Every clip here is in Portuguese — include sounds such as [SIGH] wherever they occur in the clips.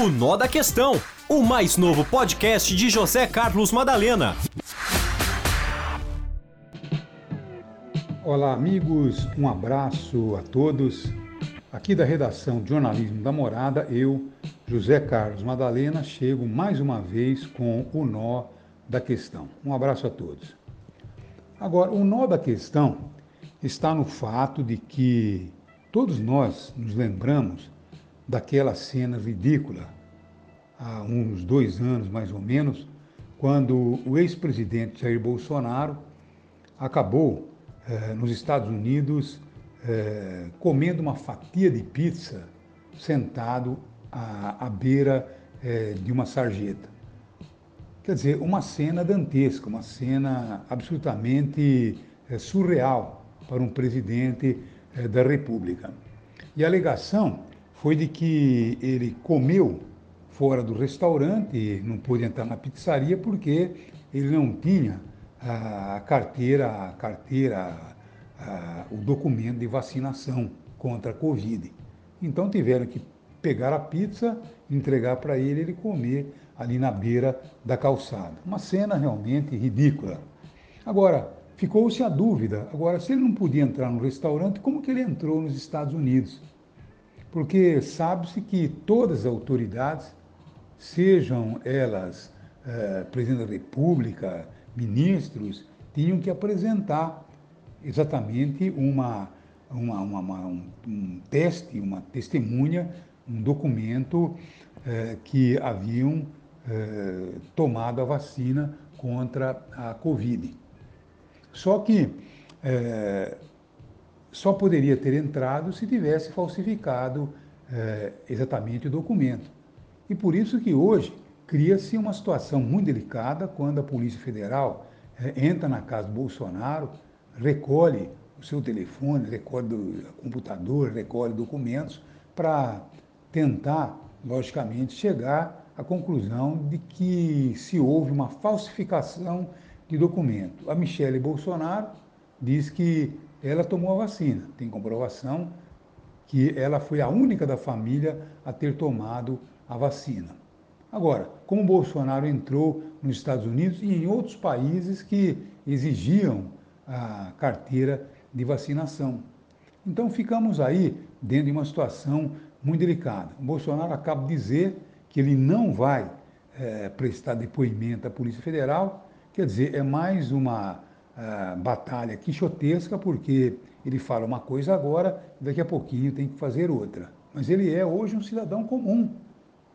O Nó da Questão, o mais novo podcast de José Carlos Madalena. Olá, amigos, um abraço a todos. Aqui da redação de jornalismo da Morada, eu, José Carlos Madalena, chego mais uma vez com o Nó da Questão. Um abraço a todos. Agora, o nó da questão está no fato de que todos nós nos lembramos daquela cena ridícula, há uns dois anos mais ou menos, quando o ex-presidente Jair Bolsonaro acabou eh, nos Estados Unidos eh, comendo uma fatia de pizza sentado à, à beira eh, de uma sarjeta. Quer dizer, uma cena dantesca, uma cena absolutamente surreal para um presidente da República. E a alegação foi de que ele comeu fora do restaurante, não pôde entrar na pizzaria porque ele não tinha a carteira, a carteira, a, o documento de vacinação contra a Covid. Então tiveram que pegar a pizza, entregar para ele, ele comer ali na beira da calçada. Uma cena realmente ridícula. Agora, ficou-se a dúvida, agora se ele não podia entrar no restaurante, como que ele entrou nos Estados Unidos? Porque sabe-se que todas as autoridades, sejam elas eh, presidente da República, ministros, tinham que apresentar exatamente uma, uma, uma, uma um, um, teste, uma testemunha, um documento eh, que haviam eh, tomado a vacina contra a Covid. Só que só poderia ter entrado se tivesse falsificado é, exatamente o documento. E por isso que hoje cria-se uma situação muito delicada quando a Polícia Federal é, entra na casa do Bolsonaro, recolhe o seu telefone, recolhe o computador, recolhe documentos para tentar, logicamente, chegar à conclusão de que se houve uma falsificação de documento. A Michele Bolsonaro diz que ela tomou a vacina. Tem comprovação que ela foi a única da família a ter tomado a vacina. Agora, como Bolsonaro entrou nos Estados Unidos e em outros países que exigiam a carteira de vacinação. Então ficamos aí dentro de uma situação muito delicada. O Bolsonaro acaba de dizer que ele não vai é, prestar depoimento à Polícia Federal, quer dizer, é mais uma batalha quixotesca, porque ele fala uma coisa agora, daqui a pouquinho tem que fazer outra. Mas ele é hoje um cidadão comum,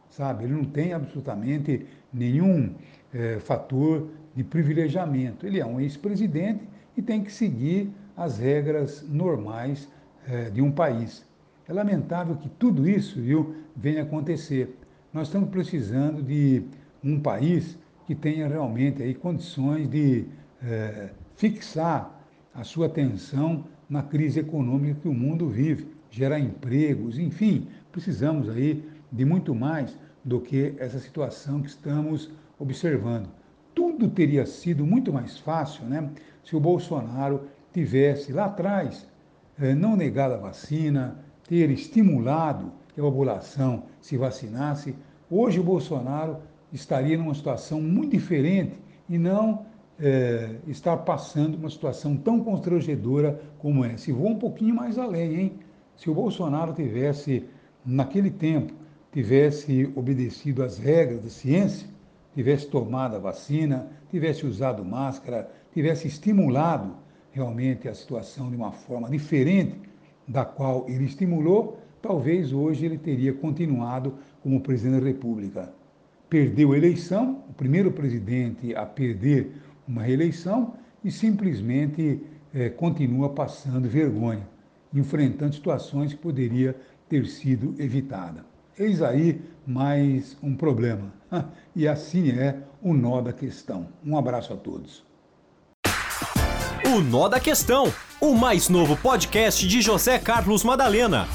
sabe? Ele não tem absolutamente nenhum eh, fator de privilegiamento. Ele é um ex-presidente e tem que seguir as regras normais eh, de um país. É lamentável que tudo isso viu, venha acontecer. Nós estamos precisando de um país que tenha realmente aí condições de eh, fixar a sua atenção na crise econômica que o mundo vive, gerar empregos, enfim, precisamos aí de muito mais do que essa situação que estamos observando. Tudo teria sido muito mais fácil né, se o Bolsonaro tivesse lá atrás eh, não negado a vacina, ter estimulado que a população se vacinasse. Hoje o Bolsonaro estaria numa situação muito diferente e não é, estar passando uma situação tão constrangedora como essa. Se vou um pouquinho mais além, hein? Se o Bolsonaro tivesse, naquele tempo, tivesse obedecido às regras da ciência, tivesse tomado a vacina, tivesse usado máscara, tivesse estimulado realmente a situação de uma forma diferente da qual ele estimulou, talvez hoje ele teria continuado como presidente da República. Perdeu a eleição, o primeiro presidente a perder uma reeleição e simplesmente é, continua passando vergonha, enfrentando situações que poderia ter sido evitada. Eis aí mais um problema. [LAUGHS] E assim é o nó da questão. Um abraço a todos. O Nó da Questão, o mais novo podcast de José Carlos Madalena.